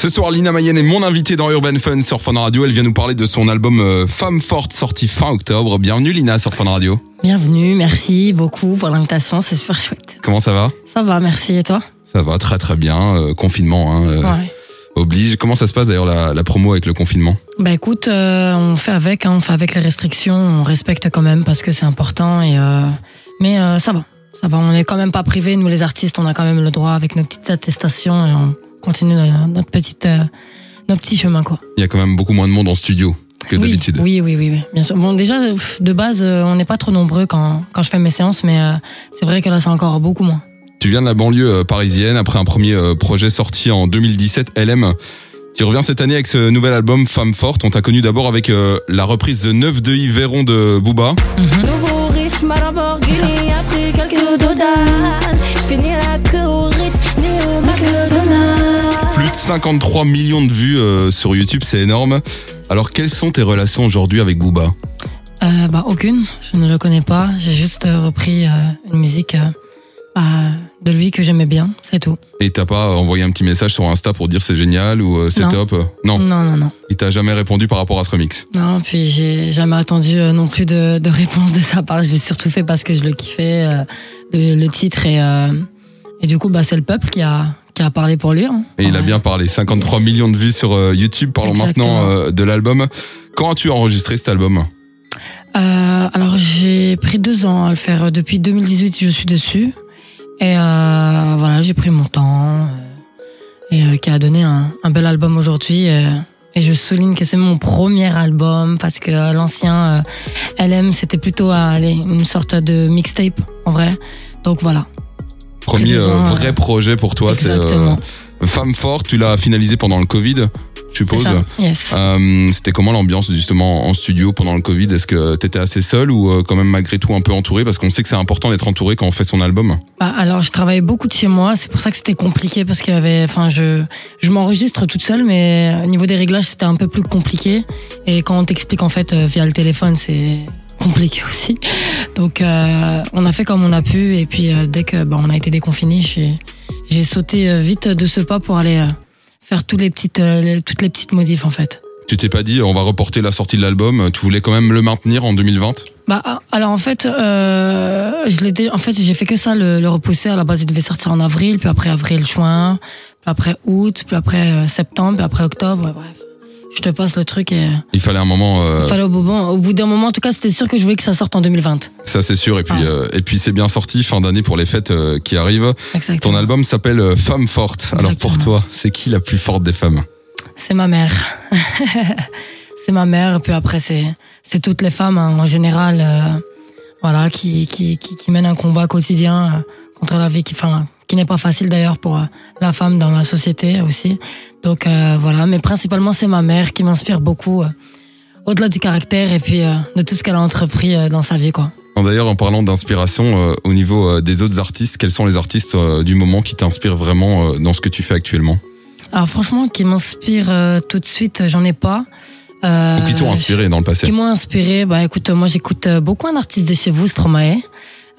Ce soir, Lina Mayenne est mon invitée dans Urban Fun sur Fun Radio. Elle vient nous parler de son album euh, Femme Forte sorti fin octobre. Bienvenue Lina sur Fun Radio. Bienvenue, merci beaucoup pour l'invitation, c'est super chouette. Comment ça va? Ça va, merci. Et toi? Ça va très très bien. Euh, confinement hein, euh, Ouais. oblige. Comment ça se passe d'ailleurs la, la promo avec le confinement? Bah écoute, euh, on fait avec, hein, on fait avec les restrictions, on respecte quand même parce que c'est important. Et euh, mais euh, ça va, ça va. On est quand même pas privés, nous les artistes, on a quand même le droit avec nos petites attestations et on continue notre petite, euh, notre petit chemin quoi. Il y a quand même beaucoup moins de monde en studio que Oui, d'habitude. Oui, oui, oui, oui, bien sûr. Bon, déjà pff, de base, euh, on n'est pas trop nombreux quand quand je fais mes séances, mais euh, c'est vrai que là c'est encore beaucoup moins. Tu viens de la banlieue euh, parisienne après un premier euh, projet sorti en 2017, LM. Tu reviens cette année avec ce nouvel album Femme Forte. On t'a connu d'abord avec euh, la reprise de 9 de Yves Véron de Booba. Nouveau riche, ma Lamborghini, après quelques dodanes. Je finis la queue au 53 millions de vues euh, sur YouTube, c'est énorme. Alors quelles sont tes relations aujourd'hui avec Booba? Euh, bah aucune, je ne le connais pas. J'ai juste euh, repris euh, une musique bah, de lui que j'aimais bien, c'est tout. Et t'as pas envoyé un petit message sur Insta pour dire c'est génial ou c'est top? Non, Non, non, non, il t'a jamais répondu par rapport à ce remix? non. Puis j'ai jamais attendu non plus de, de réponse de sa part. Je l'ai surtout fait parce que je le kiffais, le, le titre et et du coup bah c'est le peuple qui a qui a parlé pour lui. hein. Et il a bien parlé. 53 millions de vues sur euh, YouTube. Parlons Exactement. maintenant euh, de l'album. Quand as-tu enregistré cet album? Euh, alors j'ai pris deux ans à le faire. Depuis 2018, je suis dessus. Et voilà, j'ai pris mon temps. et qui a donné un, un bel album aujourd'hui. et je souligne que c'est mon premier album parce que l'ancien euh, LM, c'était plutôt une sorte de mixtape, en vrai. Donc voilà. Premier euh, vrai projet pour toi, c'est euh, Femme Forte. Tu l'as finalisé pendant le Covid, je suppose. Yes. Euh, C'était comment l'ambiance justement en studio pendant le Covid? Est-ce que t'étais assez seul ou euh, quand même malgré tout un peu entouré Parce qu'on sait que c'est important d'être entouré quand on fait son album. Bah, alors, je travaillais beaucoup de chez moi. C'est pour ça que c'était compliqué parce qu'il y avait, enfin, je, je m'enregistre toute seule, mais au niveau des réglages, c'était un peu plus compliqué. Et quand on t'explique en fait euh, via le téléphone, c'est compliqué aussi. Donc, euh, on a fait comme on a pu. Et puis, euh, dès que bah, on a été déconfiné, j'ai, j'ai sauté euh, vite de ce pas pour aller euh, faire toutes les petites, euh, les- toutes les petites modifs en fait. Tu t'es pas dit on va reporter la sortie de l'album Tu voulais quand même le maintenir en 2020 Bah ah, alors en fait, euh, je l'ai en fait j'ai fait que ça le, le repousser. À la base, il devait sortir en avril, puis après avril, juin, puis après août, puis après septembre, puis après octobre. ouais, bref, je te passe le truc et Il fallait un moment, euh, il fallait au bout, bon, au bout d'un moment, en tout cas, c'était sûr que je voulais que ça sorte en 2020. ça c'est sûr. Et puis, Ah. euh, et puis c'est bien sorti fin d'année pour les fêtes euh, qui arrivent. Exactement. Ton album s'appelle euh, Femme Forte. Alors pour toi, c'est qui la plus forte des femmes? C'est ma mère. c'est ma mère. Et puis après, c'est c'est toutes les femmes hein, en général, euh, voilà, qui, qui qui qui mènent un combat quotidien euh, contre la vie, qui enfin qui n'est pas facile d'ailleurs pour euh, la femme dans la société aussi. Donc euh, voilà, mais principalement c'est ma mère qui m'inspire beaucoup, euh, au-delà du caractère et puis euh, de tout ce qu'elle a entrepris dans sa vie, quoi. D'ailleurs, en parlant d'inspiration, au niveau des autres artistes, quels sont les artistes du moment qui t'inspirent vraiment dans ce que tu fais actuellement? Alors franchement, qui m'inspire euh, tout de suite, j'en ai pas. Ou qui t'ont inspiré dans le passé? Qui m'ont inspiré, bah écoute, moi j'écoute beaucoup un artiste de chez vous, Stromae,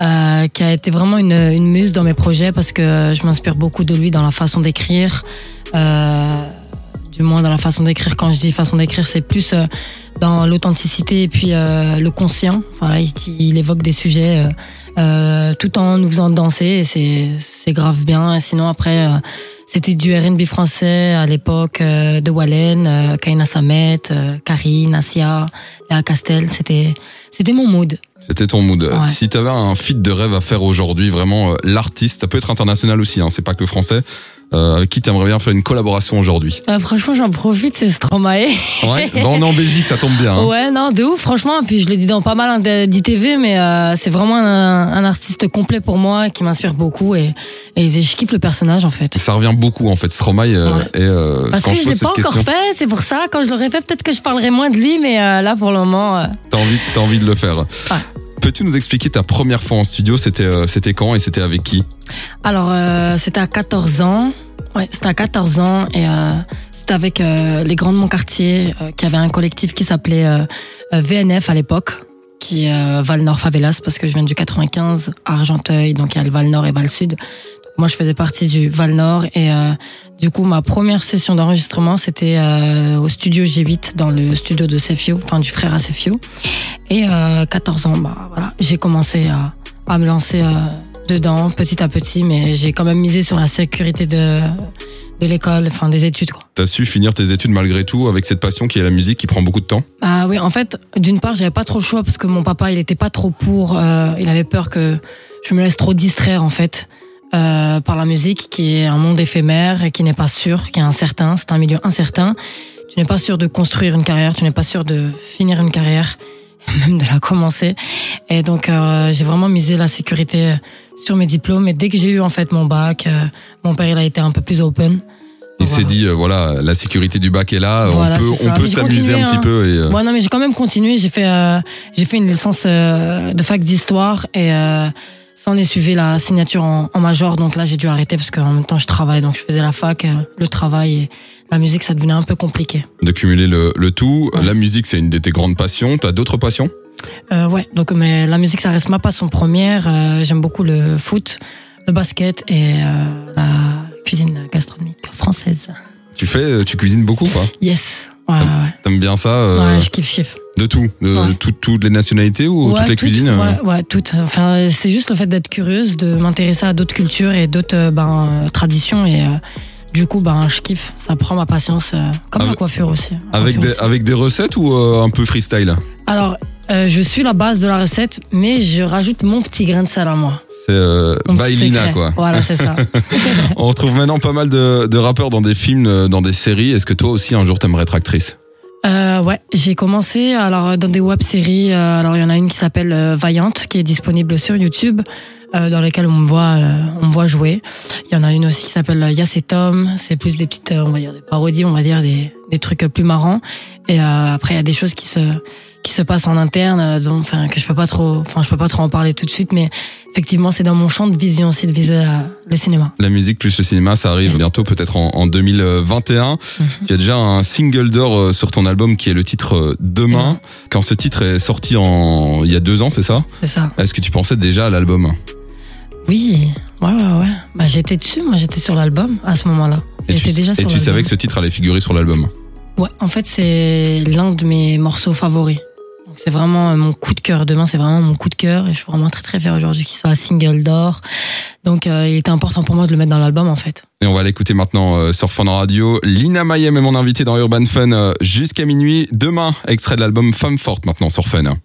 euh, qui a été vraiment une, une muse dans mes projets parce que je m'inspire beaucoup de lui dans la façon d'écrire. Euh, du moins dans la façon d'écrire. Quand je dis façon d'écrire, c'est plus euh, dans l'authenticité et puis euh, le conscient. Voilà, il, évoque des sujets euh, tout en nous faisant danser et c'est grave bien. Sinon après. c'était du R&B français à l'époque de Wallen, euh, Kaina Samet, Karine, Asia, Léa Castel. C'était, c'était mon mood. C'était ton mood. Ouais. Si t'avais un feat de rêve à faire aujourd'hui, vraiment euh, l'artiste, ça peut être international aussi, hein, c'est pas que français. Euh, avec qui t'aimerais bien faire une collaboration aujourd'hui? Euh, franchement, j'en profite, c'est Stromae. Ouais. Bah, on est en Belgique, ça tombe bien. hein. Ouais, non, de ouf, franchement. Puis je le dis dans pas mal d'ITV, mais euh, c'est vraiment un, un artiste complet pour moi qui m'inspire beaucoup et, et je kiffe le personnage en fait. Ça revient beaucoup en fait, Stromae. euh, Ouais. et euh, Parce quand que je l'ai pas encore fait, c'est pour ça. Quand je l'aurais fait, peut-être que je parlerais moins de lui, mais euh, là pour le moment. euh, t'as envie, t'as envie de le faire. Ouais. Peux-tu nous expliquer ta première fois en studio C'était, euh, c'était quand et c'était avec qui? Alors, euh, c'était à 14 ans. Ouais, c'était à 14 ans et euh, c'était avec les grands de mon quartier qui avait un collectif qui s'appelait VNF à l'époque, qui est euh, Val Nord Favelas parce que je viens du 95 à Argenteuil, donc il y a le Val Nord et Val Sud. Donc, moi, je faisais partie du Val Nord et euh, du coup, ma première session d'enregistrement, c'était euh, au studio G8, dans le studio de Sefio, enfin du frère à Sefio. Et euh, 14 ans, bah voilà, j'ai commencé à, à me lancer euh, dedans petit à petit, mais j'ai quand même misé sur la sécurité de de l'école, enfin des études quoi. T'as su finir tes études malgré tout avec cette passion qui est la musique qui prend beaucoup de temps? Ah oui, en fait, d'une part, j'avais pas trop le choix parce que mon papa, il était pas trop pour. euh, il avait peur que je me laisse trop distraire en fait euh, par la musique, qui est un monde éphémère et qui n'est pas sûr, qui est incertain. C'est un milieu incertain. Tu n'es pas sûr de construire une carrière, tu n'es pas sûr de finir une carrière, même de la commencer. Et donc, euh, j'ai vraiment misé la sécurité sur mes diplômes. Et dès que j'ai eu en fait mon bac, euh, mon père il a été un peu plus open. Il Voilà. s'est dit, euh, voilà, la sécurité du bac est là, Voilà, on peut, on peut s'amuser un petit hein. peu. Et, euh, Ouais, non, mais j'ai quand même continué. J'ai fait, euh, j'ai fait une licence euh, de fac d'histoire et euh, sans les suivi la signature en, en major. Donc là, j'ai dû arrêter parce qu'en même temps, je travaille. Donc je faisais la fac, euh, le travail et la musique, ça devenait un peu compliqué. de cumuler le, le tout. Ouais. La musique, c'est une de tes grandes passions. T'as d'autres passions? Euh, ouais, donc mais la musique, ça reste ma passion première. Euh, J'aime beaucoup le foot, le basket et euh, la cuisine gastronomique française. Tu fais, euh, tu cuisines beaucoup, quoi. Yes. Ouais, ouais, T'aimes bien ça euh, ouais, je kiffe, kiffe. De tout, de Ouais. tout- toutes les nationalités ou toutes les toutes, cuisines euh Ouais, ouais, toutes. Enfin, c'est juste le fait d'être curieuse, de m'intéresser à d'autres cultures et d'autres euh, ben, traditions et euh, du coup, ben, je kiffe. Ça prend ma patience, euh, comme Avec- la coiffure aussi. La Avec coiffure des, avec des recettes ou un peu freestyle? Aussi. Alors, euh, je suis la base de la recette, mais je rajoute mon petit grain de sel à moi. C'est euh, Bailina, quoi. Voilà, c'est ça. On retrouve maintenant pas mal de, de rappeurs dans des films, euh, dans des séries. Est-ce que toi aussi, un jour, t'aimerais être actrice? Euh, ouais, j'ai commencé alors dans des web-séries. euh, alors il y en a une qui s'appelle euh, Vaillante, qui est disponible sur YouTube, euh, dans lesquelles on me voit, euh, on me voit jouer. Il y en a une aussi qui s'appelle euh, Yass et Tom. C'est plus des petites, euh, on va dire des parodies, on va dire des, des trucs plus marrants. Et euh, après il y a des choses qui se qui se passent en interne, euh, donc enfin que je peux pas trop, enfin je peux pas trop en parler tout de suite, mais effectivement c'est dans mon champ de vision aussi de viser euh, le cinéma. La musique plus le cinéma, ça arrive bientôt, peut-être en, en 2021. Mhm. Il y a déjà un single d'or sur ton album qui est le titre Demain. Quand ce titre est sorti en il y a deux ans, c'est ça? C'est ça. Est-ce que tu pensais déjà à l'album? Oui, ouais ouais ouais. Bah j'étais dessus, moi j'étais sur l'album à ce moment-là. Et tu, déjà et tu savais que ce titre allait figurer sur l'album? Ouais, en fait, c'est l'un de mes morceaux favoris. C'est vraiment euh, mon coup de cœur. Demain, c'est vraiment mon coup de cœur. Et je suis vraiment très, très fière aujourd'hui qu'il soit single d'or. Donc, euh, il était important pour moi de le mettre dans l'album, en fait. Et on va l'écouter maintenant euh, sur Fun Radio. Lina Mayem est mon invité dans Urban Fun jusqu'à minuit. Demain, extrait de l'album Femme Forte maintenant sur Fun.